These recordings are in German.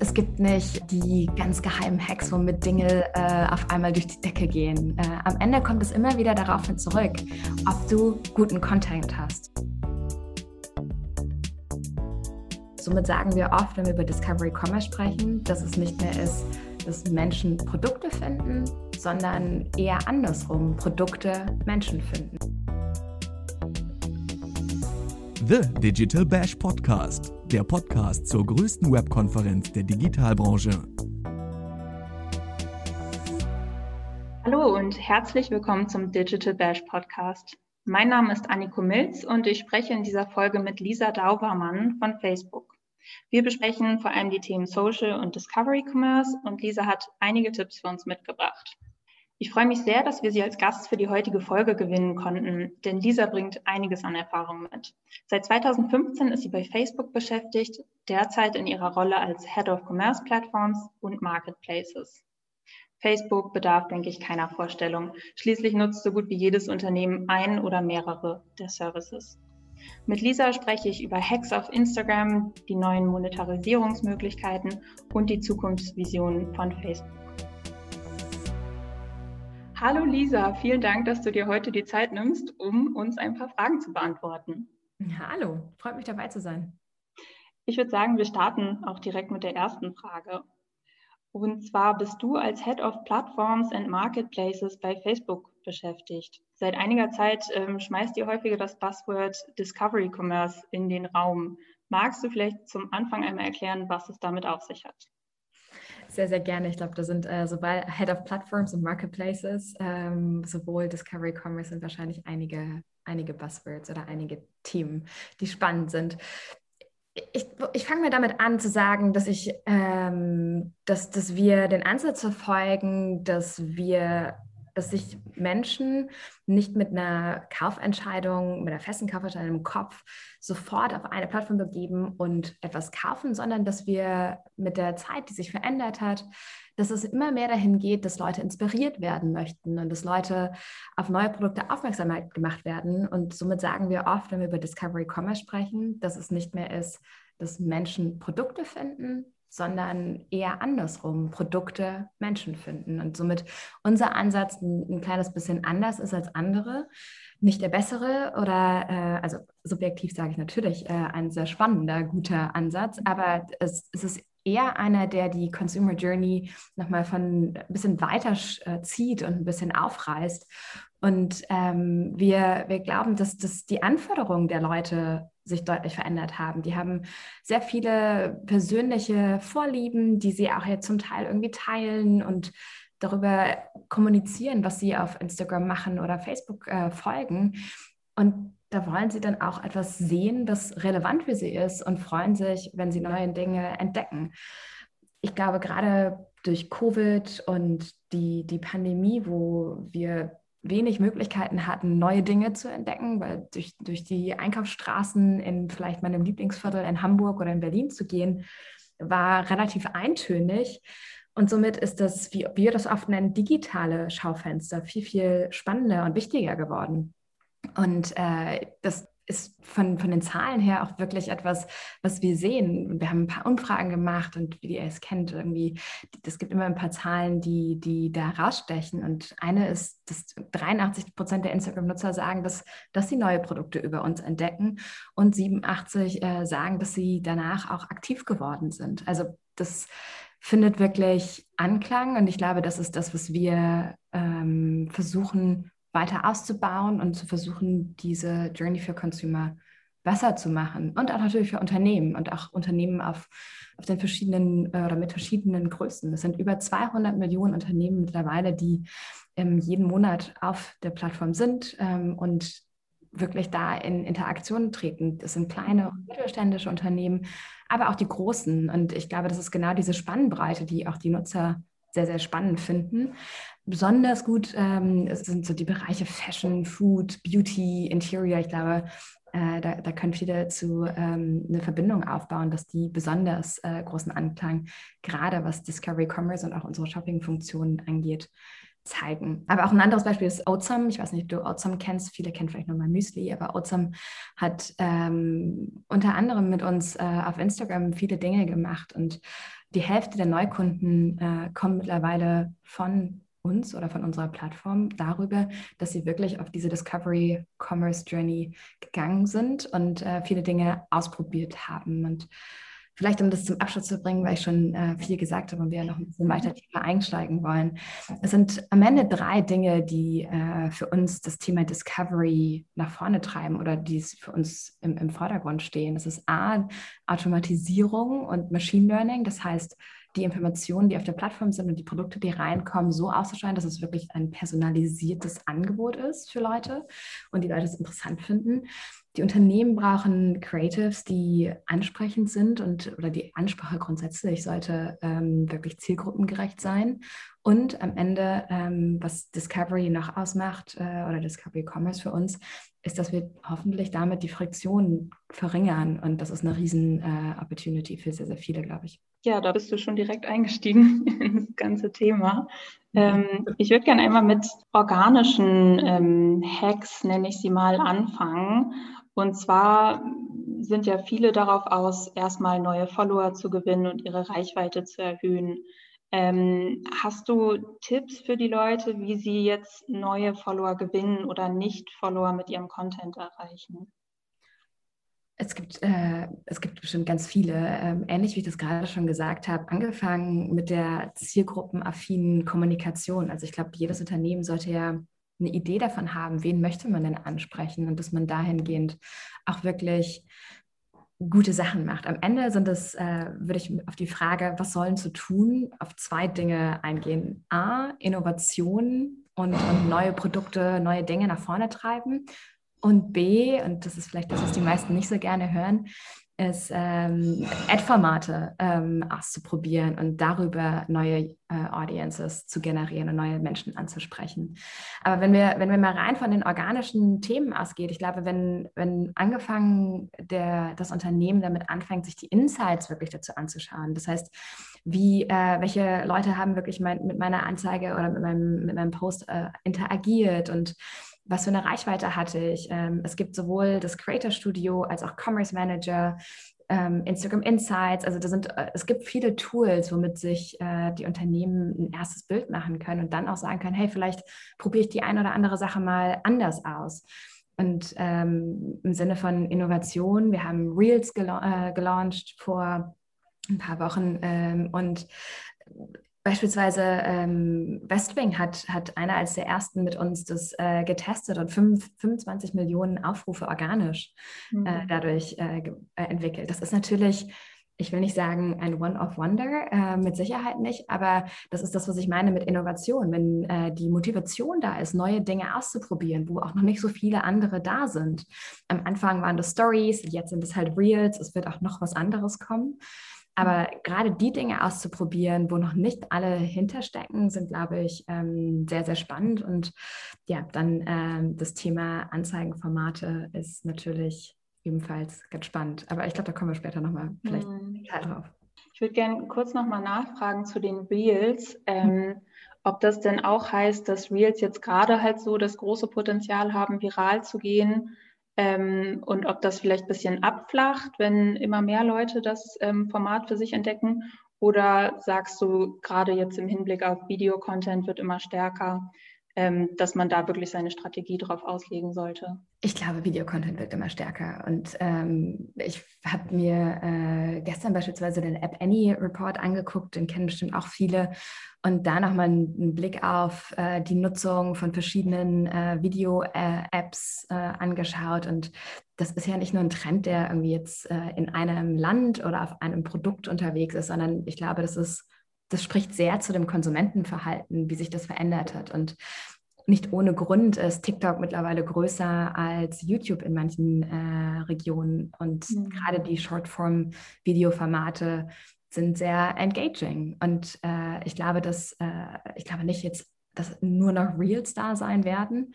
es gibt nicht die ganz geheimen Hacks, womit Dinge äh, auf einmal durch die Decke gehen. Äh, am Ende kommt es immer wieder darauf hin zurück, ob du guten Content hast. Somit sagen wir oft, wenn wir über Discovery Commerce sprechen, dass es nicht mehr ist, dass Menschen Produkte finden, sondern eher andersrum, Produkte Menschen finden. The Digital Bash Podcast, der Podcast zur größten Webkonferenz der Digitalbranche. Hallo und herzlich willkommen zum Digital Bash Podcast. Mein Name ist Anniko Milz und ich spreche in dieser Folge mit Lisa Daubermann von Facebook. Wir besprechen vor allem die Themen Social und Discovery Commerce und Lisa hat einige Tipps für uns mitgebracht. Ich freue mich sehr, dass wir Sie als Gast für die heutige Folge gewinnen konnten, denn Lisa bringt einiges an Erfahrung mit. Seit 2015 ist sie bei Facebook beschäftigt, derzeit in ihrer Rolle als Head of Commerce Platforms und Marketplaces. Facebook bedarf, denke ich, keiner Vorstellung. Schließlich nutzt so gut wie jedes Unternehmen ein oder mehrere der Services. Mit Lisa spreche ich über Hacks auf Instagram, die neuen Monetarisierungsmöglichkeiten und die Zukunftsvisionen von Facebook. Hallo Lisa, vielen Dank, dass du dir heute die Zeit nimmst, um uns ein paar Fragen zu beantworten. Hallo, freut mich dabei zu sein. Ich würde sagen, wir starten auch direkt mit der ersten Frage. Und zwar bist du als Head of Platforms and Marketplaces bei Facebook beschäftigt. Seit einiger Zeit ähm, schmeißt ihr häufiger das Buzzword Discovery Commerce in den Raum. Magst du vielleicht zum Anfang einmal erklären, was es damit auf sich hat? Sehr, sehr gerne. Ich glaube, da sind äh, sowohl Head of Platforms und Marketplaces, ähm, sowohl Discovery Commerce sind wahrscheinlich einige, einige Buzzwords oder einige Themen, die spannend sind. Ich, ich fange mal damit an zu sagen, dass ich, ähm, dass, dass wir den Ansatz verfolgen, dass wir dass sich Menschen nicht mit einer Kaufentscheidung, mit einer festen Kaufentscheidung im Kopf sofort auf eine Plattform begeben und etwas kaufen, sondern dass wir mit der Zeit, die sich verändert hat, dass es immer mehr dahin geht, dass Leute inspiriert werden möchten und dass Leute auf neue Produkte aufmerksam gemacht werden. Und somit sagen wir oft, wenn wir über Discovery Commerce sprechen, dass es nicht mehr ist, dass Menschen Produkte finden, sondern eher andersrum, Produkte Menschen finden. Und somit unser Ansatz ein, ein kleines bisschen anders ist als andere. Nicht der bessere oder, äh, also subjektiv sage ich natürlich, äh, ein sehr spannender, guter Ansatz, aber es, es ist eher einer, der die Consumer Journey nochmal von ein bisschen weiter äh, zieht und ein bisschen aufreißt. Und ähm, wir, wir glauben, dass, dass die Anforderungen der Leute sich deutlich verändert haben. Die haben sehr viele persönliche Vorlieben, die sie auch jetzt zum Teil irgendwie teilen und darüber kommunizieren, was sie auf Instagram machen oder Facebook äh, folgen. Und da wollen sie dann auch etwas sehen, das relevant für sie ist und freuen sich, wenn sie neue Dinge entdecken. Ich glaube, gerade durch Covid und die, die Pandemie, wo wir wenig Möglichkeiten hatten, neue Dinge zu entdecken, weil durch, durch die Einkaufsstraßen in vielleicht meinem Lieblingsviertel in Hamburg oder in Berlin zu gehen, war relativ eintönig. Und somit ist das, wie wir das oft nennen, digitale Schaufenster viel, viel spannender und wichtiger geworden. Und äh, das ist von, von den Zahlen her auch wirklich etwas, was wir sehen. Wir haben ein paar Umfragen gemacht und wie ihr es kennt, irgendwie, es gibt immer ein paar Zahlen, die, die da rausstechen. Und eine ist, dass 83 Prozent der Instagram-Nutzer sagen, dass, dass sie neue Produkte über uns entdecken und 87 äh, sagen, dass sie danach auch aktiv geworden sind. Also das findet wirklich Anklang und ich glaube, das ist das, was wir ähm, versuchen weiter auszubauen und zu versuchen, diese Journey für Consumer besser zu machen und auch natürlich für Unternehmen und auch Unternehmen auf, auf den verschiedenen äh, oder mit verschiedenen Größen. Es sind über 200 Millionen Unternehmen mittlerweile, die ähm, jeden Monat auf der Plattform sind ähm, und wirklich da in Interaktion treten. Das sind kleine und mittelständische Unternehmen, aber auch die großen. Und ich glaube, das ist genau diese Spannbreite, die auch die Nutzer sehr, sehr spannend finden. Besonders gut ähm, sind so die Bereiche Fashion, Food, Beauty, Interior. Ich glaube, äh, da, da, können viele zu ähm, eine Verbindung aufbauen, dass die besonders äh, großen Anklang, gerade was Discovery Commerce und auch unsere Shopping-Funktionen angeht, zeigen. Aber auch ein anderes Beispiel ist Oatsum. Ich weiß nicht, ob du Oatsum kennst. Viele kennen vielleicht nur mal Müsli, aber Oatsum hat ähm, unter anderem mit uns äh, auf Instagram viele Dinge gemacht und die Hälfte der Neukunden äh, kommen mittlerweile von uns oder von unserer Plattform darüber, dass sie wirklich auf diese Discovery Commerce Journey gegangen sind und äh, viele Dinge ausprobiert haben. Und vielleicht, um das zum Abschluss zu bringen, weil ich schon äh, viel gesagt habe und wir noch ein bisschen weiter tiefer einsteigen wollen. Es sind am Ende drei Dinge, die äh, für uns das Thema Discovery nach vorne treiben oder die für uns im, im Vordergrund stehen. Das ist A, Automatisierung und Machine Learning. Das heißt, die Informationen, die auf der Plattform sind und die Produkte, die reinkommen, so auszuschneiden, dass es wirklich ein personalisiertes Angebot ist für Leute und die Leute es interessant finden. Die Unternehmen brauchen Creatives, die ansprechend sind und oder die Ansprache grundsätzlich sollte ähm, wirklich zielgruppengerecht sein. Und am Ende, ähm, was Discovery noch ausmacht äh, oder Discovery Commerce für uns, ist, dass wir hoffentlich damit die Friktion verringern. Und das ist eine riesen äh, Opportunity für sehr, sehr viele, glaube ich. Ja, da bist du schon direkt eingestiegen in das ganze Thema. Ähm, ich würde gerne einmal mit organischen ähm, Hacks, nenne ich sie mal, anfangen. Und zwar sind ja viele darauf aus, erstmal neue Follower zu gewinnen und ihre Reichweite zu erhöhen. Ähm, hast du Tipps für die Leute, wie sie jetzt neue Follower gewinnen oder Nicht-Follower mit ihrem Content erreichen? Es gibt, äh, es gibt bestimmt ganz viele, ähm, ähnlich wie ich das gerade schon gesagt habe, angefangen mit der zielgruppenaffinen Kommunikation. Also ich glaube, jedes Unternehmen sollte ja eine Idee davon haben, wen möchte man denn ansprechen und dass man dahingehend auch wirklich gute Sachen macht. Am Ende sind es, äh, würde ich auf die Frage, was sollen zu tun, auf zwei Dinge eingehen. A, Innovation und, und neue Produkte, neue Dinge nach vorne treiben. Und B, und das ist vielleicht das, was die meisten nicht so gerne hören, ist ähm, Ad-Formate ähm, auszuprobieren und darüber neue äh, Audiences zu generieren und neue Menschen anzusprechen. Aber wenn wir, wenn wir mal rein von den organischen Themen ausgeht, ich glaube, wenn, wenn angefangen der, das Unternehmen damit anfängt, sich die Insights wirklich dazu anzuschauen, das heißt, wie, äh, welche Leute haben wirklich mein, mit meiner Anzeige oder mit meinem, mit meinem Post äh, interagiert und was für eine Reichweite hatte ich. Ähm, es gibt sowohl das Creator Studio als auch Commerce Manager, ähm, Instagram Insights. Also da sind, äh, es gibt viele Tools, womit sich äh, die Unternehmen ein erstes Bild machen können und dann auch sagen können, hey, vielleicht probiere ich die eine oder andere Sache mal anders aus. Und ähm, im Sinne von Innovation, wir haben Reels gela äh, gelauncht vor ein paar Wochen ähm, und Beispielsweise ähm, Westwing hat, hat einer als der ersten mit uns das äh, getestet und fünf, 25 Millionen Aufrufe organisch äh, mhm. äh, dadurch äh, entwickelt. Das ist natürlich, ich will nicht sagen ein One-of-Wonder, äh, mit Sicherheit nicht, aber das ist das, was ich meine mit Innovation. Wenn äh, die Motivation da ist, neue Dinge auszuprobieren, wo auch noch nicht so viele andere da sind. Am Anfang waren das Stories, jetzt sind es halt Reels, es wird auch noch was anderes kommen. Aber gerade die Dinge auszuprobieren, wo noch nicht alle hinterstecken, sind, glaube ich, ähm, sehr, sehr spannend. Und ja, dann ähm, das Thema Anzeigenformate ist natürlich ebenfalls ganz spannend. Aber ich glaube, da kommen wir später nochmal vielleicht mhm. drauf. Ich würde gerne kurz nochmal nachfragen zu den Reels. Ähm, ob das denn auch heißt, dass Reels jetzt gerade halt so das große Potenzial haben, viral zu gehen ähm, und ob das vielleicht ein bisschen abflacht, wenn immer mehr Leute das ähm, Format für sich entdecken. Oder sagst du, gerade jetzt im Hinblick auf Videocontent wird immer stärker, dass man da wirklich seine Strategie drauf auslegen sollte? Ich glaube, Videocontent wird immer stärker. Und ähm, ich habe mir äh, gestern beispielsweise den App Any Report angeguckt, den kennen bestimmt auch viele. Und da nochmal einen Blick auf äh, die Nutzung von verschiedenen äh, Video-Apps äh, angeschaut. Und das ist ja nicht nur ein Trend, der irgendwie jetzt äh, in einem Land oder auf einem Produkt unterwegs ist, sondern ich glaube, das ist das spricht sehr zu dem Konsumentenverhalten, wie sich das verändert hat. Und nicht ohne Grund ist TikTok mittlerweile größer als YouTube in manchen äh, Regionen. Und mhm. gerade die Shortform-Videoformate sind sehr engaging. Und äh, ich glaube, dass äh, ich glaube nicht jetzt, dass nur noch Reels da sein werden.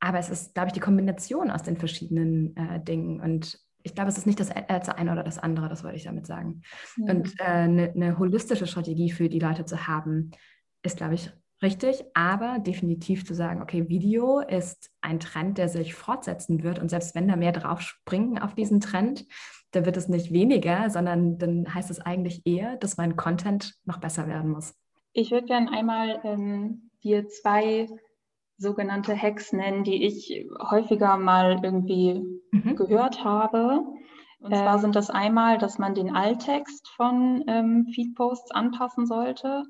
Aber es ist, glaube ich, die Kombination aus den verschiedenen äh, Dingen. Und ich glaube, es ist nicht das, äh, das eine oder das andere, das wollte ich damit sagen. Mhm. Und eine äh, ne, ne holistische Strategie für die Leute zu haben, ist, glaube ich, Richtig, aber definitiv zu sagen, okay, Video ist ein Trend, der sich fortsetzen wird und selbst wenn da mehr drauf springen auf diesen Trend, da wird es nicht weniger, sondern dann heißt es eigentlich eher, dass mein Content noch besser werden muss. Ich würde gerne einmal ähm, dir zwei sogenannte Hacks nennen, die ich häufiger mal irgendwie mhm. gehört habe. Und zwar ähm. sind das einmal, dass man den Alttext von ähm, Feedposts anpassen sollte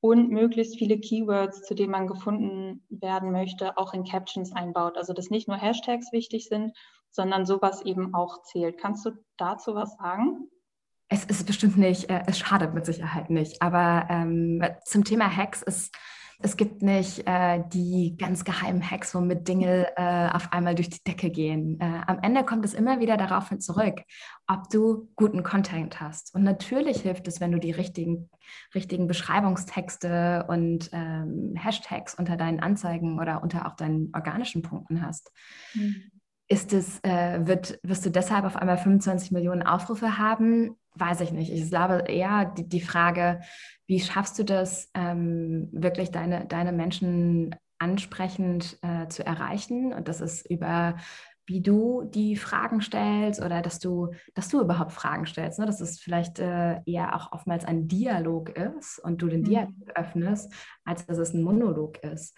und möglichst viele Keywords, zu denen man gefunden werden möchte, auch in Captions einbaut. Also dass nicht nur Hashtags wichtig sind, sondern sowas eben auch zählt. Kannst du dazu was sagen? Es ist bestimmt nicht, äh, es schadet mit Sicherheit nicht. Aber ähm, zum Thema Hacks ist es gibt nicht äh, die ganz geheimen Hacks, womit Dinge äh, auf einmal durch die Decke gehen. Äh, am Ende kommt es immer wieder darauf hin zurück, ob du guten Content hast. Und natürlich hilft es, wenn du die richtigen, richtigen Beschreibungstexte und ähm, Hashtags unter deinen Anzeigen oder unter auch deinen organischen Punkten hast. Mhm. Ist es, äh, wird, wirst du deshalb auf einmal 25 Millionen Aufrufe haben? Weiß ich nicht. Ich glaube eher die, die Frage, wie schaffst du das, ähm, wirklich deine, deine Menschen ansprechend äh, zu erreichen? Und das ist über wie du die Fragen stellst oder dass du, dass du überhaupt Fragen stellst, ne? dass es vielleicht äh, eher auch oftmals ein Dialog ist und du den mhm. Dialog öffnest, als dass es ein Monolog ist.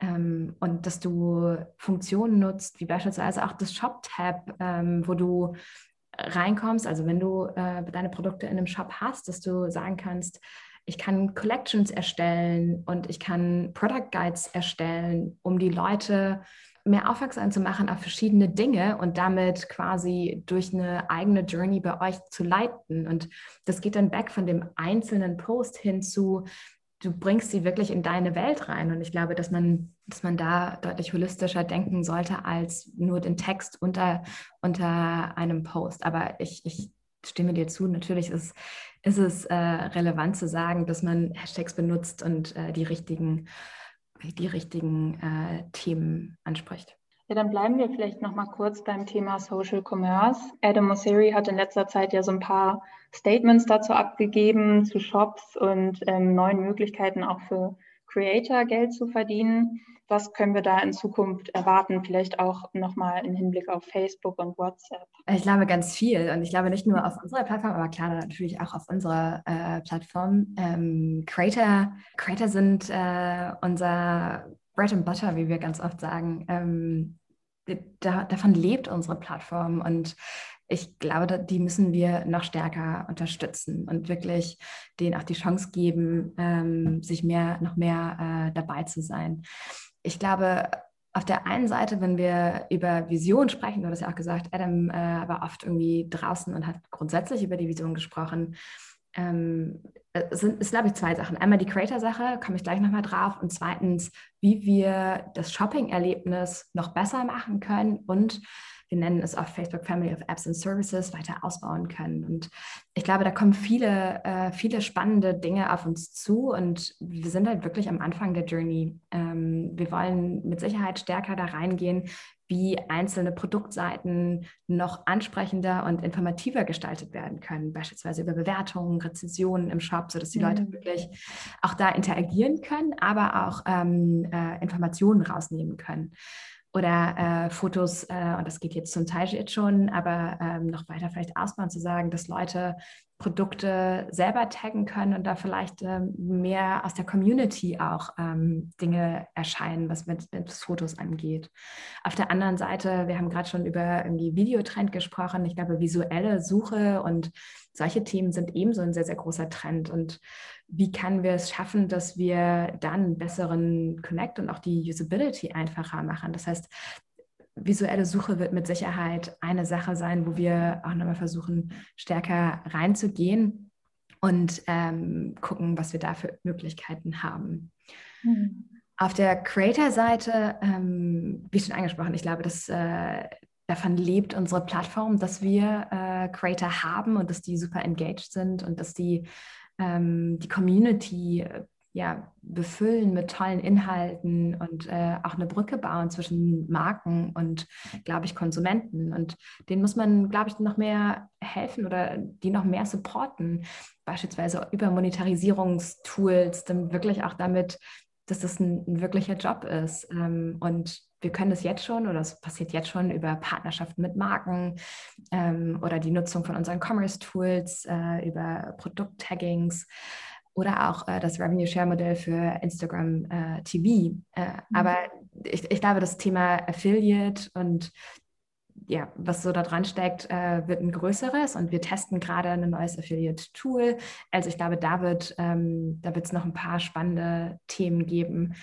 Ähm, und dass du Funktionen nutzt, wie beispielsweise auch das Shop-Tab, ähm, wo du reinkommst, also wenn du äh, deine Produkte in einem Shop hast, dass du sagen kannst, ich kann Collections erstellen und ich kann Product Guides erstellen, um die Leute mehr aufmerksam zu machen auf verschiedene Dinge und damit quasi durch eine eigene Journey bei euch zu leiten. Und das geht dann weg von dem einzelnen Post hin zu, du bringst sie wirklich in deine Welt rein. Und ich glaube, dass man, dass man da deutlich holistischer denken sollte als nur den Text unter, unter einem Post. Aber ich, ich stimme dir zu, natürlich ist, ist es äh, relevant zu sagen, dass man Hashtags benutzt und äh, die richtigen, die richtigen äh, Themen anspricht. Ja, dann bleiben wir vielleicht noch mal kurz beim Thema Social Commerce. Adam Mosseri hat in letzter Zeit ja so ein paar Statements dazu abgegeben zu Shops und ähm, neuen Möglichkeiten auch für Creator Geld zu verdienen. Was können wir da in Zukunft erwarten? Vielleicht auch nochmal im Hinblick auf Facebook und WhatsApp. Ich glaube ganz viel und ich glaube nicht nur auf unserer Plattform, aber klar natürlich auch auf unserer äh, Plattform. Ähm, Creator, Creator sind äh, unser Bread and Butter, wie wir ganz oft sagen. Ähm, da, davon lebt unsere Plattform und ich glaube, die müssen wir noch stärker unterstützen und wirklich denen auch die Chance geben, ähm, sich mehr, noch mehr äh, dabei zu sein ich glaube, auf der einen Seite, wenn wir über Vision sprechen, du hast ja auch gesagt, Adam äh, war oft irgendwie draußen und hat grundsätzlich über die Vision gesprochen. Ähm, es sind, ist, glaube ich, zwei Sachen. Einmal die Creator-Sache, komme ich gleich nochmal drauf. Und zweitens, wie wir das Shopping-Erlebnis noch besser machen können und wir nennen es auch Facebook Family of Apps and Services, weiter ausbauen können. Und ich glaube, da kommen viele, äh, viele spannende Dinge auf uns zu und wir sind halt wirklich am Anfang der Journey. Ähm, wir wollen mit Sicherheit stärker da reingehen, wie einzelne Produktseiten noch ansprechender und informativer gestaltet werden können, beispielsweise über Bewertungen, Rezensionen im Shop, sodass die mhm. Leute wirklich auch da interagieren können, aber auch ähm, äh, Informationen rausnehmen können oder äh, Fotos, äh, und das geht jetzt zum Teil jetzt schon, aber ähm, noch weiter vielleicht ausbauen, zu sagen, dass Leute Produkte selber taggen können und da vielleicht ähm, mehr aus der Community auch ähm, Dinge erscheinen, was mit, mit, Fotos angeht. Auf der anderen Seite, wir haben gerade schon über irgendwie Videotrend gesprochen. Ich glaube, visuelle Suche und solche Themen sind ebenso ein sehr, sehr großer Trend. Und wie können wir es schaffen, dass wir dann besseren Connect und auch die Usability einfacher machen? Das heißt, visuelle Suche wird mit Sicherheit eine Sache sein, wo wir auch nochmal versuchen, stärker reinzugehen und ähm, gucken, was wir da für Möglichkeiten haben. Mhm. Auf der Creator-Seite, ähm, wie schon angesprochen, ich glaube, dass äh, davon lebt unsere Plattform, dass wir äh, Creator haben und dass die super engaged sind und dass die ähm, die Community ja, befüllen mit tollen Inhalten und äh, auch eine Brücke bauen zwischen Marken und, glaube ich, Konsumenten. Und denen muss man, glaube ich, noch mehr helfen oder die noch mehr supporten, beispielsweise über Monetarisierungstools, dann wirklich auch damit dass das ein, ein wirklicher Job ist. Ähm, und wir können das jetzt schon oder es passiert jetzt schon über Partnerschaften mit Marken ähm, oder die Nutzung von unseren Commerce-Tools, äh, über Produkt-Taggings oder auch äh, das Revenue Share Modell für Instagram äh, TV. Äh, mhm. Aber ich, ich, glaube, das Thema Affiliate und ja, was so da dran steckt, äh, wird ein größeres und wir testen gerade ein neues Affiliate-Tool. Also ich glaube, da wird ähm, es noch ein paar spannende Themen geben,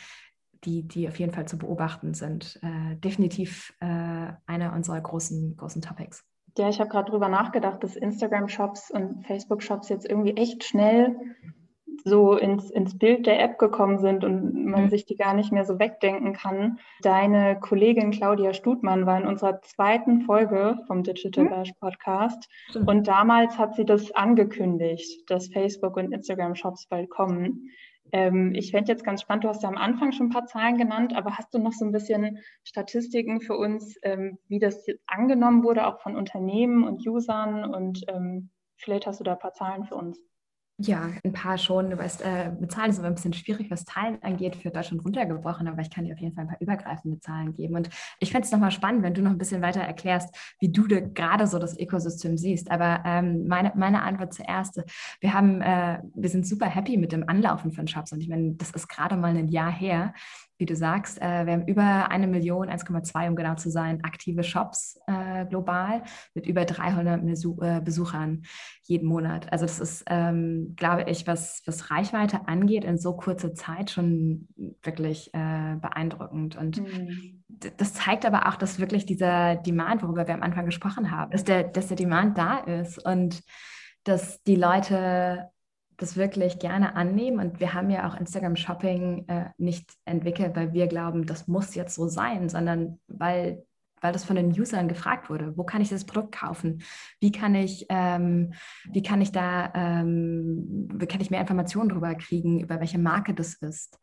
die, die auf jeden Fall zu beobachten sind. Äh, definitiv äh, einer unserer großen, großen Topics. Ja, ich habe gerade drüber nachgedacht, dass Instagram-Shops und Facebook-Shops jetzt irgendwie echt schnell so ins, ins Bild der App gekommen sind und man mhm. sich die gar nicht mehr so wegdenken kann. Deine Kollegin Claudia Stutmann war in unserer zweiten Folge vom Digital mhm. Bash Podcast mhm. und damals hat sie das angekündigt, dass Facebook und Instagram Shops bald kommen. Ähm, ich fände jetzt ganz spannend, du hast ja am Anfang schon ein paar Zahlen genannt, aber hast du noch so ein bisschen Statistiken für uns, ähm, wie das angenommen wurde, auch von Unternehmen und Usern und ähm, vielleicht hast du da ein paar Zahlen für uns. Ja, ein paar schon. Du weißt, äh, mit Zahlen ist immer ein bisschen schwierig, was Zahlen angeht, für Deutschland runtergebrochen, aber ich kann dir auf jeden Fall ein paar übergreifende Zahlen geben. Und ich fände es nochmal spannend, wenn du noch ein bisschen weiter erklärst, wie du gerade so das Ökosystem siehst. Aber ähm, meine, meine Antwort zuerst, wir haben, äh, wir sind super happy mit dem Anlaufen von Shops. Und ich meine, das ist gerade mal ein Jahr her wie du sagst, äh, wir haben über eine Million, 1,2 um genau zu sein, aktive Shops äh, global mit über 300 Besuch, äh, Besuchern jeden Monat. Also das ist, ähm, glaube ich, was, was Reichweite angeht, in so kurzer Zeit schon wirklich äh, beeindruckend. Und mhm. das zeigt aber auch, dass wirklich dieser Demand, worüber wir am Anfang gesprochen haben, dass der, dass der Demand da ist und dass die Leute das wirklich gerne annehmen. Und wir haben ja auch Instagram Shopping äh, nicht entwickelt, weil wir glauben, das muss jetzt so sein, sondern weil, weil das von den Usern gefragt wurde. Wo kann ich das Produkt kaufen? Wie kann ich, ähm, wie kann ich da, ähm, wie kann ich mehr Informationen darüber kriegen, über welche Marke das ist?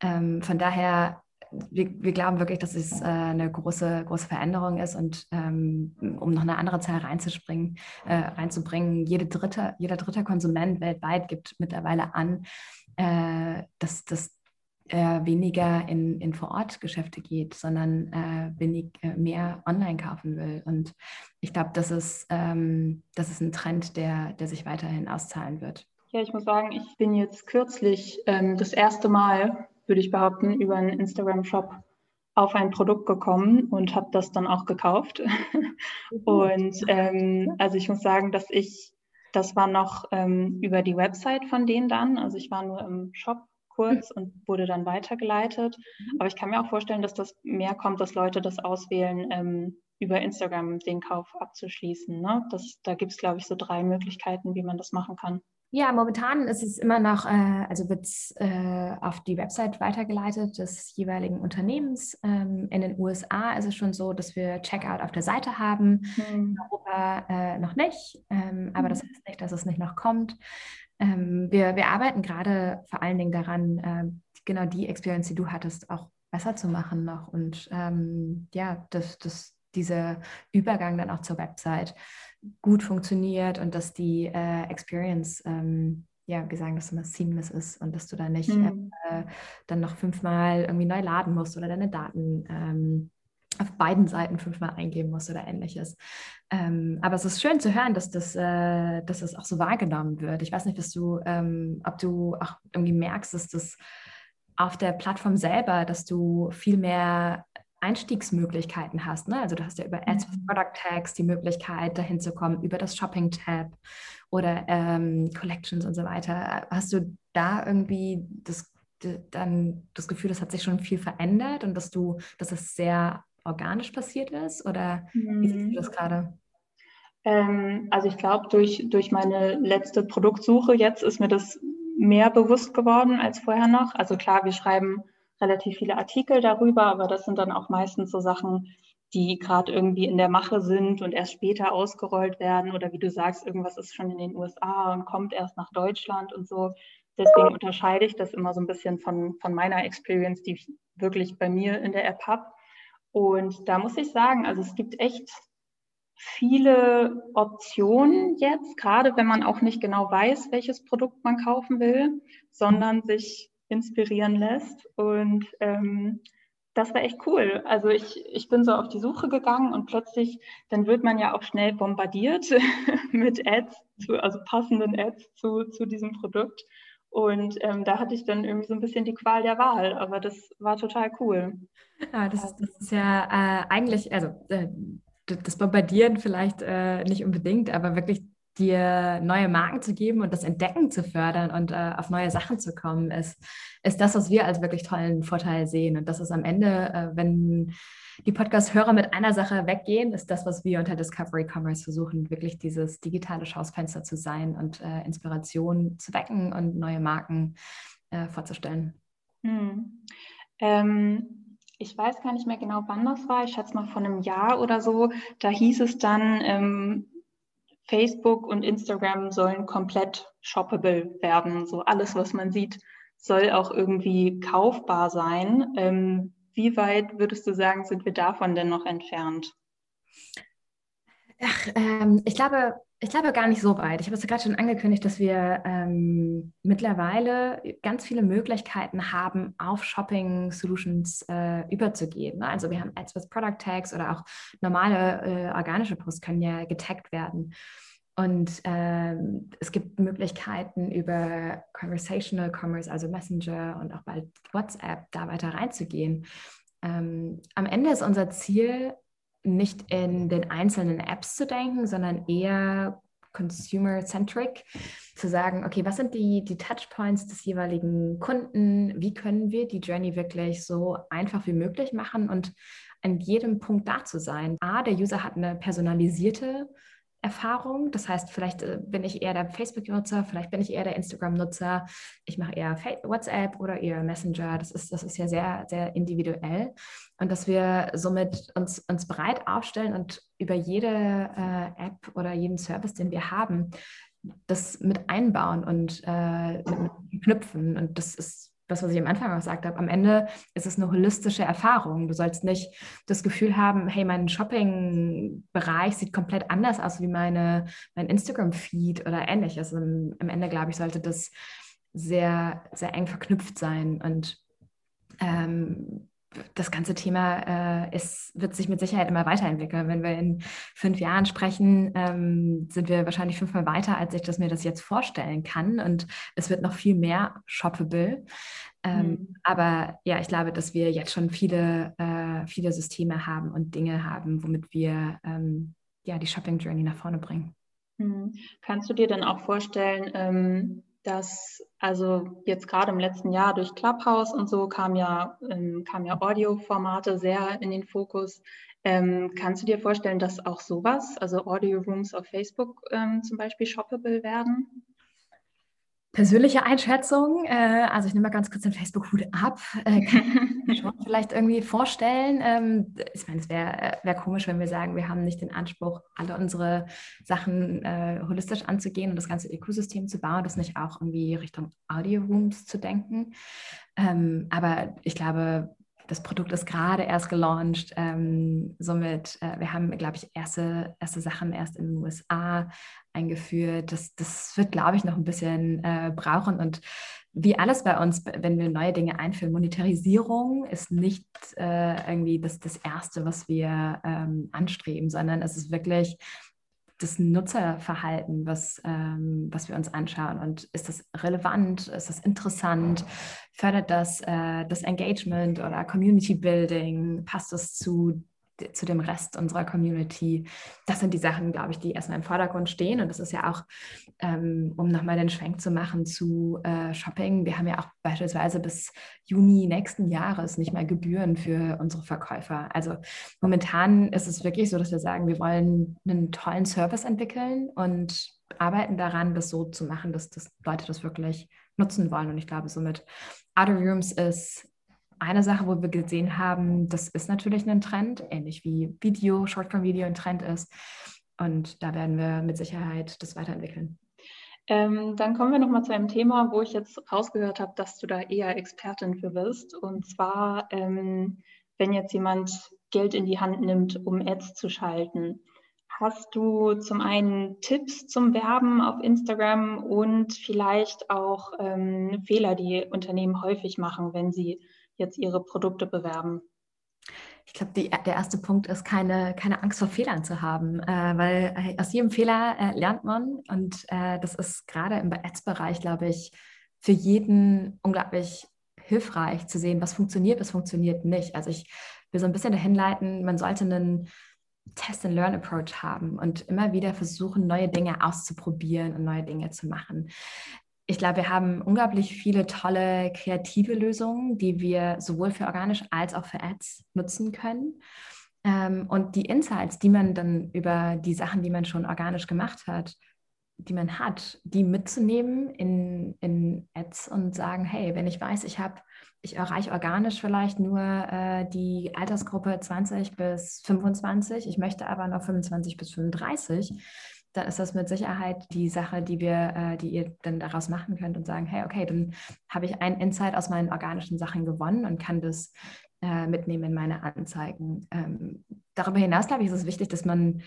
Ähm, von daher wir, wir, glauben wirklich, dass es äh, eine große, große Veränderung ist und ähm, um noch eine andere Zahl reinzuspringen, äh, reinzubringen, jede dritte, jeder dritte Konsument weltweit gibt mittlerweile an, äh, dass das weniger in, in Vor-Ort-Geschäfte geht, sondern äh, wenig, äh, mehr online kaufen will. Und ich glaube, das, ist, ähm, das ist ein Trend, der, der sich weiterhin auszahlen wird. Ja, ich muss sagen, ich bin jetzt kürzlich ähm, das erste Mal würde ich behaupten, über einen Instagram-Shop auf ein Produkt gekommen und habe das dann auch gekauft. Mhm. und ähm, also ich muss sagen, dass ich, das war noch ähm, über die Website von denen dann. Also ich war nur im Shop kurz und wurde dann weitergeleitet. Mhm. Aber ich kann mir auch vorstellen, dass das mehr kommt, dass Leute das auswählen, ähm, über Instagram den Kauf abzuschließen. Ne? Das, da gibt es, glaube ich, so drei Möglichkeiten, wie man das machen kann. Ja, momentan ist es immer noch, äh, also wird es äh, auf die Website weitergeleitet des jeweiligen Unternehmens. Ähm, in den USA ist es schon so, dass wir Checkout auf der Seite haben. Mhm. In Europa äh, noch nicht, ähm, aber das mhm. heißt nicht, dass es nicht noch kommt. Ähm, wir, wir arbeiten gerade vor allen Dingen daran, äh, genau die Experience, die du hattest, auch besser zu machen noch und ähm, ja, das, das, dieser Übergang dann auch zur Website gut funktioniert und dass die äh, Experience, ähm, ja, wir sagen das immer, seamless ist und dass du da nicht mhm. äh, dann noch fünfmal irgendwie neu laden musst oder deine Daten ähm, auf beiden Seiten fünfmal eingeben musst oder ähnliches. Ähm, aber es ist schön zu hören, dass das, äh, dass das auch so wahrgenommen wird. Ich weiß nicht, dass du, ähm, ob du auch irgendwie merkst, dass das auf der Plattform selber, dass du viel mehr Einstiegsmöglichkeiten hast. Ne? Also du hast ja über Ads mhm. Product Tags die Möglichkeit, dahin zu kommen, über das Shopping-Tab oder ähm, Collections und so weiter. Hast du da irgendwie das, dann das Gefühl, das hat sich schon viel verändert und dass du, dass es sehr organisch passiert ist? Oder mhm. wie siehst du mhm. das gerade? Ähm, also ich glaube, durch, durch meine letzte Produktsuche jetzt ist mir das mehr bewusst geworden als vorher noch. Also klar, wir schreiben relativ viele Artikel darüber, aber das sind dann auch meistens so Sachen, die gerade irgendwie in der Mache sind und erst später ausgerollt werden oder wie du sagst, irgendwas ist schon in den USA und kommt erst nach Deutschland und so. Deswegen unterscheide ich das immer so ein bisschen von, von meiner Experience, die ich wirklich bei mir in der App habe. Und da muss ich sagen, also es gibt echt viele Optionen jetzt, gerade wenn man auch nicht genau weiß, welches Produkt man kaufen will, sondern sich inspirieren lässt. Und ähm, das war echt cool. Also ich, ich bin so auf die Suche gegangen und plötzlich, dann wird man ja auch schnell bombardiert mit Ads, zu, also passenden Ads zu, zu diesem Produkt. Und ähm, da hatte ich dann irgendwie so ein bisschen die Qual der Wahl, aber das war total cool. Ja, das, ist, das ist ja äh, eigentlich, also äh, das Bombardieren vielleicht äh, nicht unbedingt, aber wirklich dir neue Marken zu geben und das Entdecken zu fördern und äh, auf neue Sachen zu kommen, ist, ist das, was wir als wirklich tollen Vorteil sehen. Und das ist am Ende, äh, wenn die Podcast-Hörer mit einer Sache weggehen, ist das, was wir unter Discovery Commerce versuchen, wirklich dieses digitale Schausfenster zu sein und äh, Inspiration zu wecken und neue Marken äh, vorzustellen. Hm. Ähm, ich weiß gar nicht mehr genau, wann das war. Ich schätze mal vor einem Jahr oder so. Da hieß es dann, ähm, Facebook und Instagram sollen komplett shoppable werden. So alles, was man sieht, soll auch irgendwie kaufbar sein. Ähm, wie weit würdest du sagen, sind wir davon denn noch entfernt? Ach, ähm, ich glaube, ich glaube gar nicht so weit. Ich habe es ja gerade schon angekündigt, dass wir ähm, mittlerweile ganz viele Möglichkeiten haben, auf Shopping Solutions äh, überzugehen. Ne? Also wir haben Ads with Product Tags oder auch normale äh, organische Posts können ja getaggt werden. Und ähm, es gibt Möglichkeiten über Conversational Commerce, also Messenger und auch bald WhatsApp, da weiter reinzugehen. Ähm, am Ende ist unser Ziel, nicht in den einzelnen Apps zu denken, sondern eher consumer-centric, zu sagen, okay, was sind die, die Touchpoints des jeweiligen Kunden? Wie können wir die Journey wirklich so einfach wie möglich machen und an jedem Punkt da zu sein? A, der User hat eine personalisierte Erfahrung. Das heißt, vielleicht äh, bin ich eher der Facebook-Nutzer, vielleicht bin ich eher der Instagram-Nutzer. Ich mache eher WhatsApp oder eher Messenger. Das ist, das ist ja sehr, sehr individuell. Und dass wir somit uns, uns breit aufstellen und über jede äh, App oder jeden Service, den wir haben, das mit einbauen und äh, knüpfen. Und das ist das, was ich am Anfang auch gesagt habe, am Ende ist es eine holistische Erfahrung. Du sollst nicht das Gefühl haben, hey, mein Shopping-Bereich sieht komplett anders aus wie meine, mein Instagram-Feed oder ähnliches. Also am Ende, glaube ich, sollte das sehr, sehr eng verknüpft sein. Und ähm, das ganze Thema äh, ist, wird sich mit Sicherheit immer weiterentwickeln. Wenn wir in fünf Jahren sprechen, ähm, sind wir wahrscheinlich fünfmal weiter, als ich das mir das jetzt vorstellen kann. Und es wird noch viel mehr shoppable. Ähm, mhm. Aber ja, ich glaube, dass wir jetzt schon viele, äh, viele Systeme haben und Dinge haben, womit wir ähm, ja, die Shopping Journey nach vorne bringen. Mhm. Kannst du dir dann auch vorstellen, ähm, dass also jetzt gerade im letzten Jahr durch Clubhouse und so kam ja, ähm, kam ja Audioformate sehr in den Fokus. Ähm, kannst du dir vorstellen, dass auch sowas, also Audio Rooms auf Facebook ähm, zum Beispiel shoppable werden? Persönliche Einschätzung, äh, also ich nehme mal ganz kurz den Facebook-Hut ab, äh, kann ich mir schon vielleicht irgendwie vorstellen. Ähm, ich meine, es wäre äh, wär komisch, wenn wir sagen, wir haben nicht den Anspruch, alle unsere Sachen äh, holistisch anzugehen und das ganze Ökosystem zu bauen, das nicht auch irgendwie Richtung Audio-Rooms zu denken. Ähm, aber ich glaube, das Produkt ist gerade erst gelauncht. Ähm, somit, äh, wir haben, glaube ich, erste, erste Sachen erst in den USA eingeführt. Das, das wird, glaube ich, noch ein bisschen äh, brauchen. Und wie alles bei uns, wenn wir neue Dinge einführen, Monetarisierung ist nicht äh, irgendwie das, das Erste, was wir ähm, anstreben, sondern es ist wirklich das Nutzerverhalten, was, ähm, was wir uns anschauen. Und ist das relevant? Ist das interessant? Fördert das äh, das Engagement oder Community Building? Passt das zu zu dem Rest unserer Community. Das sind die Sachen, glaube ich, die erstmal im Vordergrund stehen. Und das ist ja auch, ähm, um nochmal den Schwenk zu machen zu äh, Shopping. Wir haben ja auch beispielsweise bis Juni nächsten Jahres nicht mehr Gebühren für unsere Verkäufer. Also momentan ist es wirklich so, dass wir sagen, wir wollen einen tollen Service entwickeln und arbeiten daran, das so zu machen, dass, dass Leute das wirklich nutzen wollen. Und ich glaube, somit Outer Rooms ist eine Sache, wo wir gesehen haben, das ist natürlich ein Trend, ähnlich wie Video, Shortform-Video ein Trend ist. Und da werden wir mit Sicherheit das weiterentwickeln. Ähm, dann kommen wir nochmal zu einem Thema, wo ich jetzt rausgehört habe, dass du da eher Expertin für bist. Und zwar, ähm, wenn jetzt jemand Geld in die Hand nimmt, um Ads zu schalten. Hast du zum einen Tipps zum Werben auf Instagram und vielleicht auch ähm, Fehler, die Unternehmen häufig machen, wenn sie jetzt ihre Produkte bewerben? Ich glaube, der erste Punkt ist, keine, keine Angst vor Fehlern zu haben, äh, weil äh, aus jedem Fehler äh, lernt man und äh, das ist gerade im Ads-Bereich, glaube ich, für jeden unglaublich hilfreich zu sehen, was funktioniert, was funktioniert nicht. Also ich will so ein bisschen dahin leiten, man sollte einen Test-and-Learn-Approach haben und immer wieder versuchen, neue Dinge auszuprobieren und neue Dinge zu machen. Ich glaube, wir haben unglaublich viele tolle kreative Lösungen, die wir sowohl für organisch als auch für Ads nutzen können. Ähm, und die Insights, die man dann über die Sachen, die man schon organisch gemacht hat, die man hat, die mitzunehmen in, in Ads und sagen, hey, wenn ich weiß, ich habe, ich erreiche organisch vielleicht nur äh, die Altersgruppe 20 bis 25, ich möchte aber noch 25 bis 35, dann ist das mit Sicherheit die Sache, die wir, äh, die ihr dann daraus machen könnt und sagen, hey, okay, dann habe ich ein Insight aus meinen organischen Sachen gewonnen und kann das äh, mitnehmen in meine Anzeigen. Ähm, darüber hinaus, glaube ich, ist es wichtig, dass man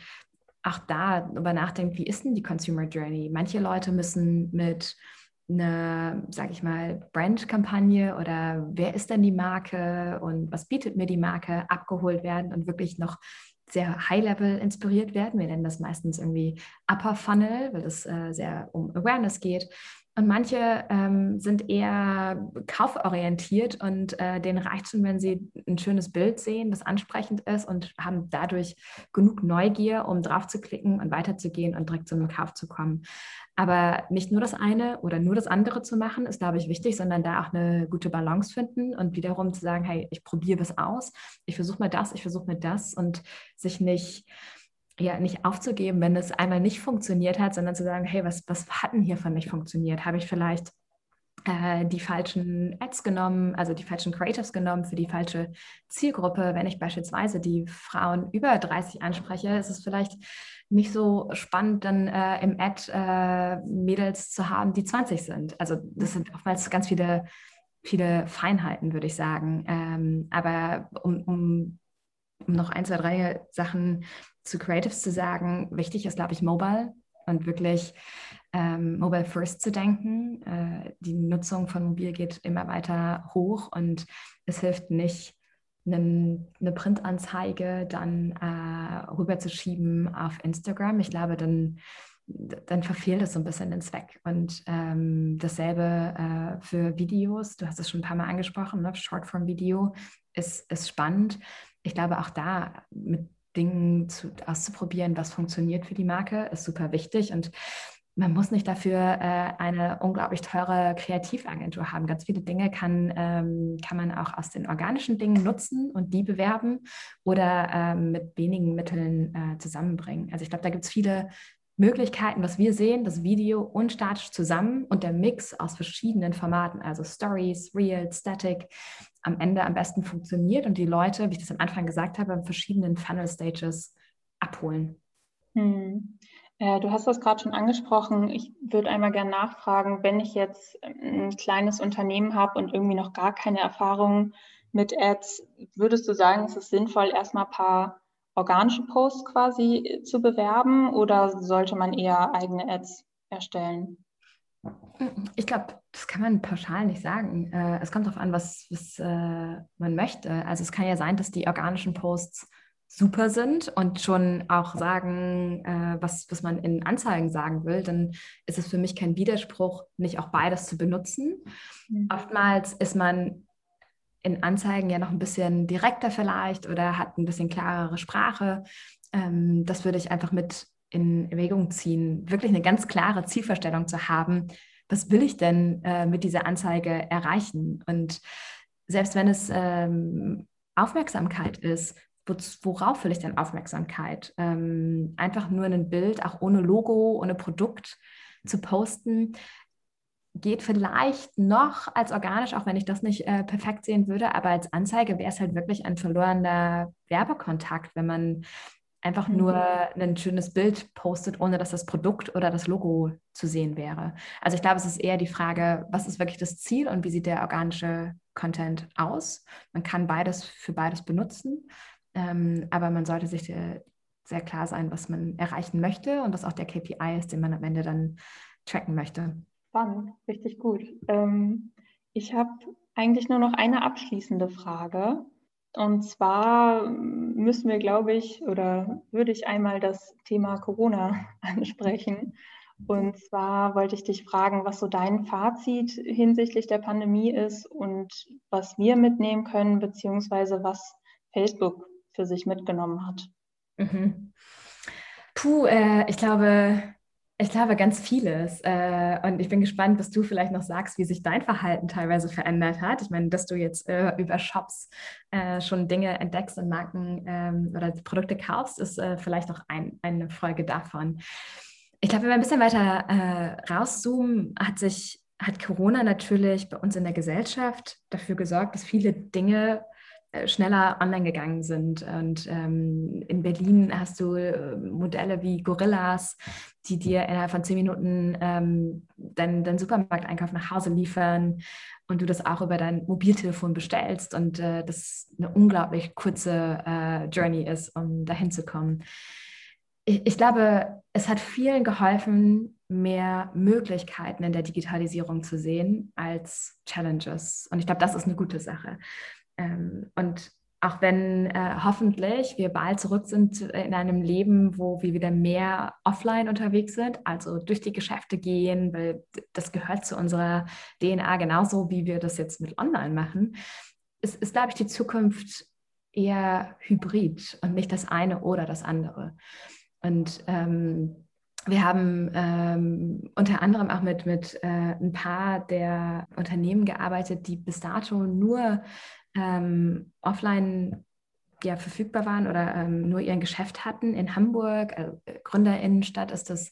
auch da darüber nachdenkt, wie ist denn die Consumer Journey? Manche Leute müssen mit einer, sage ich mal, Brand-Kampagne oder wer ist denn die Marke und was bietet mir die Marke, abgeholt werden und wirklich noch sehr High-Level inspiriert werden. Wir nennen das meistens irgendwie Upper Funnel, weil es äh, sehr um Awareness geht. Und manche ähm, sind eher kauforientiert und äh, denen reicht schon, wenn sie ein schönes Bild sehen, das ansprechend ist und haben dadurch genug Neugier, um drauf zu klicken und weiterzugehen und direkt zu einem Kauf zu kommen. Aber nicht nur das eine oder nur das andere zu machen, ist, glaube ich, wichtig, sondern da auch eine gute Balance finden und wiederum zu sagen, hey, ich probiere was aus, ich versuche mal das, ich versuche mal das und sich nicht ja, nicht aufzugeben, wenn es einmal nicht funktioniert hat, sondern zu sagen, hey, was, was hat denn hiervon nicht funktioniert? Habe ich vielleicht äh, die falschen Ads genommen, also die falschen Creatives genommen für die falsche Zielgruppe? Wenn ich beispielsweise die Frauen über 30 anspreche, ist es vielleicht nicht so spannend, dann äh, im Ad äh, Mädels zu haben, die 20 sind. Also das sind oftmals ganz viele, viele Feinheiten, würde ich sagen. Ähm, aber um, um um noch ein, zwei, drei Sachen zu Creatives zu sagen, wichtig ist, glaube ich, Mobile und wirklich ähm, Mobile First zu denken. Äh, die Nutzung von Mobil geht immer weiter hoch und es hilft nicht, eine Printanzeige dann äh, rüberzuschieben auf Instagram. Ich glaube, dann, dann verfehlt es so ein bisschen den Zweck. Und ähm, dasselbe äh, für Videos, du hast es schon ein paar Mal angesprochen, ne? Shortform-Video ist, ist spannend. Ich glaube, auch da mit Dingen zu, auszuprobieren, was funktioniert für die Marke, ist super wichtig. Und man muss nicht dafür äh, eine unglaublich teure Kreativagentur haben. Ganz viele Dinge kann, ähm, kann man auch aus den organischen Dingen nutzen und die bewerben oder ähm, mit wenigen Mitteln äh, zusammenbringen. Also ich glaube, da gibt es viele Möglichkeiten, was wir sehen, das Video und statisch zusammen und der Mix aus verschiedenen Formaten, also Stories, Real, Static, am Ende am besten funktioniert und die Leute, wie ich das am Anfang gesagt habe, in verschiedenen Funnel Stages abholen. Hm. Äh, du hast das gerade schon angesprochen. Ich würde einmal gerne nachfragen, wenn ich jetzt ein kleines Unternehmen habe und irgendwie noch gar keine Erfahrung mit Ads, würdest du sagen, es ist sinnvoll, erstmal ein paar organische Posts quasi äh, zu bewerben oder sollte man eher eigene Ads erstellen? Ich glaube, das kann man pauschal nicht sagen. Äh, es kommt darauf an, was, was man möchte. Also es kann ja sein, dass die organischen Posts super sind und schon auch sagen, was, was man in Anzeigen sagen will, dann ist es für mich kein Widerspruch, nicht auch beides zu benutzen. Mhm. Oftmals ist man in Anzeigen ja noch ein bisschen direkter vielleicht oder hat ein bisschen klarere Sprache. Ähm, das würde ich einfach mit in Erwägung ziehen, wirklich eine ganz klare Zielvorstellung zu haben. Was will ich denn äh, mit dieser Anzeige erreichen? Und selbst wenn es ähm, Aufmerksamkeit ist, worauf will ich denn Aufmerksamkeit? Ähm, einfach nur ein Bild, auch ohne Logo, ohne Produkt zu posten, geht vielleicht noch als organisch, auch wenn ich das nicht äh, perfekt sehen würde, aber als Anzeige wäre es halt wirklich ein verlorener Werbekontakt, wenn man einfach mhm. nur ein schönes Bild postet, ohne dass das Produkt oder das Logo zu sehen wäre. Also ich glaube, es ist eher die Frage, was ist wirklich das Ziel und wie sieht der organische Content aus? Man kann beides für beides benutzen, ähm, aber man sollte sich, äh, sehr klar sein, was man erreichen möchte und das auch der KPI ist, den man am Ende dann tracken möchte. Spannend, richtig gut. Ähm, ich habe eigentlich nur noch eine abschließende Frage. Und zwar müssen wir, glaube ich, oder würde ich einmal das Thema Corona ansprechen. Und zwar wollte ich dich fragen, was so dein Fazit hinsichtlich der Pandemie ist und was wir mitnehmen können, beziehungsweise was Facebook für sich mitgenommen hat. Mhm. Puh, äh, ich glaube, ich glaube ganz vieles. Äh, und ich bin gespannt, was du vielleicht noch sagst, wie sich dein Verhalten teilweise verändert hat. Ich meine, dass du jetzt äh, über Shops äh, schon Dinge entdeckst und Marken ähm, oder Produkte kaufst, ist vielleicht noch ein, eine Folge davon. Ich glaube, wenn wir ein bisschen weiter rauszoomen, hat sich hat Corona natürlich bei uns in der Gesellschaft dafür gesorgt, dass viele Dinge schneller online gegangen sind. Und ähm, in Berlin hast du äh, Modelle wie Gorillas, die dir innerhalb von zehn Minuten ähm, deinen dein Supermarkteinkauf nach Hause liefern und du das auch über dein Mobiltelefon bestellst und äh, das eine unglaublich kurze äh, Journey ist, um dahin zu kommen ich, ich glaube, es hat vielen geholfen, mehr Möglichkeiten in der Digitalisierung zu sehen als Challenges. Und ich glaube, das ist eine gute Sache. Ähm, und auch wenn äh, hoffentlich wir bald zurück sind in einem Leben, wo wir wieder mehr offline unterwegs sind, also durch die Geschäfte gehen, weil das gehört zu unserer DNA genauso, wie wir das jetzt mit online machen, ist, ist glaube ich, die Zukunft eher hybrid und nicht das eine oder das andere. Und ähm, wir haben ähm, unter anderem auch mit, mit äh, ein paar der Unternehmen gearbeitet, die bis dato nur ähm, offline ja, verfügbar waren oder ähm, nur ihren Geschäft hatten. In Hamburg, also Gründerinnenstadt, ist das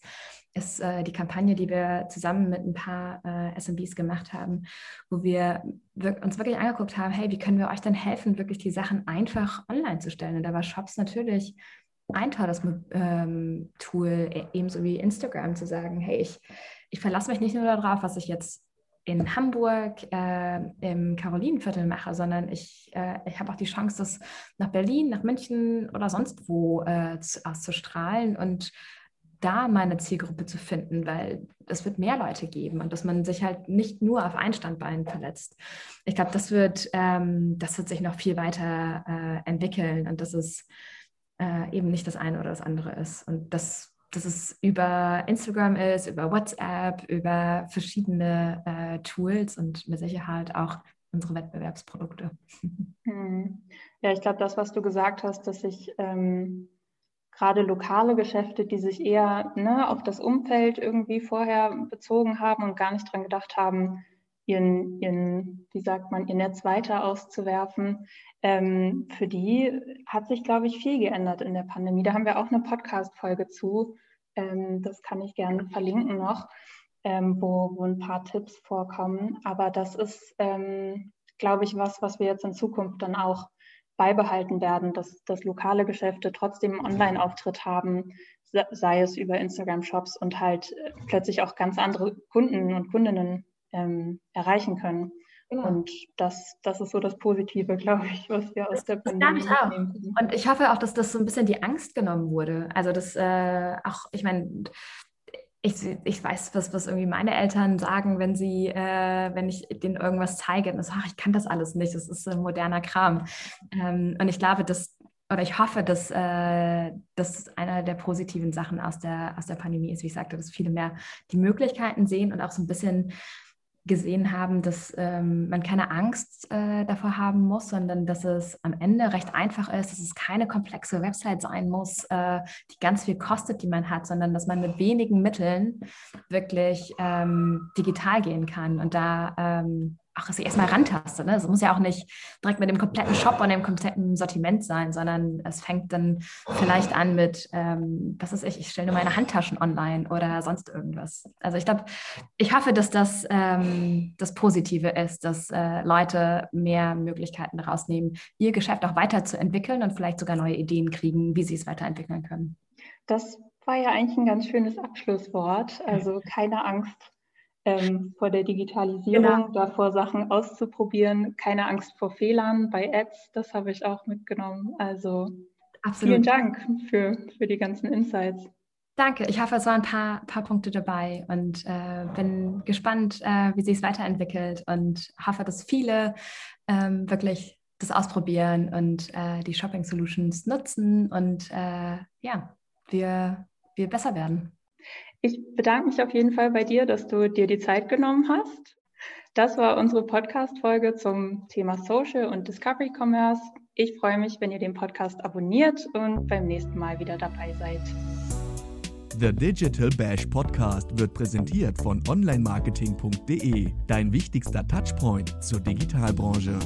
ist äh, die Kampagne, die wir zusammen mit ein paar äh, SMBs gemacht haben, wo wir wir uns wirklich angeguckt haben, hey, wie können wir euch denn helfen, wirklich die Sachen einfach online zu stellen? Und da war Shops natürlich ein tolles ähm, Tool, e, ebenso wie Instagram, zu sagen, hey, ich, ich verlasse mich nicht nur darauf, was ich jetzt in Hamburg äh, im Karolinenviertel mache, sondern ich, äh, ich habe auch die Chance, das nach Berlin, nach München oder sonst wo äh, zu, auszustrahlen und da meine Zielgruppe zu finden, weil es wird mehr Leute geben und dass man sich halt nicht nur auf ein Standbein verletzt. Ich glaube, das wird, ähm, das wird sich noch viel weiter äh, entwickeln und das ist äh, eben nicht das eine oder das andere ist. Und dass, dass es über Instagram ist, über WhatsApp, über verschiedene äh, Tools und mit Sicherheit auch unsere Wettbewerbsprodukte. Hm. Ja, ich glaube, das, was du gesagt hast, dass sich ähm, gerade lokale Geschäfte, die sich eher ne, auf das Umfeld irgendwie vorher bezogen haben und gar nicht dran gedacht haben, ihren, ihren, wie sagt man, ihr Netz weiter auszuwerfen. Ähm, für die hat sich, glaube ich, viel geändert in der Pandemie. Da haben wir auch eine Podcast-Folge zu. Ähm, das kann ich gerne verlinken noch, ähm, wo, wo ein paar Tipps vorkommen. Aber das ist, ähm, glaube ich, was, was wir jetzt in Zukunft dann auch beibehalten werden, dass, dass lokale Geschäfte trotzdem einen Online-Auftritt haben, sei es über Instagram-Shops und halt äh, plötzlich auch ganz andere Kunden und Kundinnen ähm, erreichen können. Genau. Und das, das ist so das Positive, glaube ich, was wir aus der Pandemie ich auch. Und ich hoffe auch, dass das so ein bisschen die Angst genommen wurde. Also das äh, auch, ich meine, ich, ich weiß, was, was irgendwie meine Eltern sagen, wenn sie, äh, wenn ich denen irgendwas zeige, und sage, ich kann das alles nicht, das ist ein moderner Kram. Ähm, und ich glaube, dass, oder ich hoffe, dass äh, das einer der positiven Sachen aus der, aus der Pandemie ist, wie ich sagte, dass viele mehr die Möglichkeiten sehen und auch so ein bisschen gesehen haben, dass ähm, man keine Angst äh, davor haben muss, sondern dass es am Ende recht einfach ist, dass es keine komplexe Website sein muss, äh, die ganz viel kostet, die man hat, sondern dass man mit wenigen Mitteln wirklich ähm, digital gehen kann. Und da ähm, auch sich erstmal rantaste. Ne? Es muss ja auch nicht direkt mit dem kompletten Shop und dem kompletten Sortiment sein, sondern es fängt dann vielleicht an mit, ähm, was ist ich, ich stelle nur meine Handtaschen online oder sonst irgendwas. Also ich glaube, ich hoffe, dass das ähm, das Positive ist, dass äh, Leute mehr Möglichkeiten rausnehmen, ihr Geschäft auch weiterzuentwickeln und vielleicht sogar neue Ideen kriegen, wie sie es weiterentwickeln können. Das war ja eigentlich ein ganz schönes Abschlusswort. Also keine Angst ähm, vor der Digitalisierung, genau. davor Sachen auszuprobieren, keine Angst vor Fehlern bei Ads, das habe ich auch mitgenommen. Also Absolut. Vielen Dank für, für die ganzen Insights. Danke. Ich hoffe, es waren ein paar, paar Punkte dabei und äh, bin gespannt, äh, wie sich es weiterentwickelt und hoffe, dass viele ähm, wirklich das ausprobieren und äh, die Shopping Solutions nutzen und äh, ja, wir, wir besser werden. Ich bedanke mich auf jeden Fall bei dir, dass du dir die Zeit genommen hast. Das war unsere Podcast-Folge zum Thema Social und Discovery Commerce. Ich freue mich, wenn ihr den Podcast abonniert und beim nächsten Mal wieder dabei seid. The Digital Bash Podcast wird präsentiert von onlinemarketing.de, dein wichtigster Touchpoint zur Digitalbranche.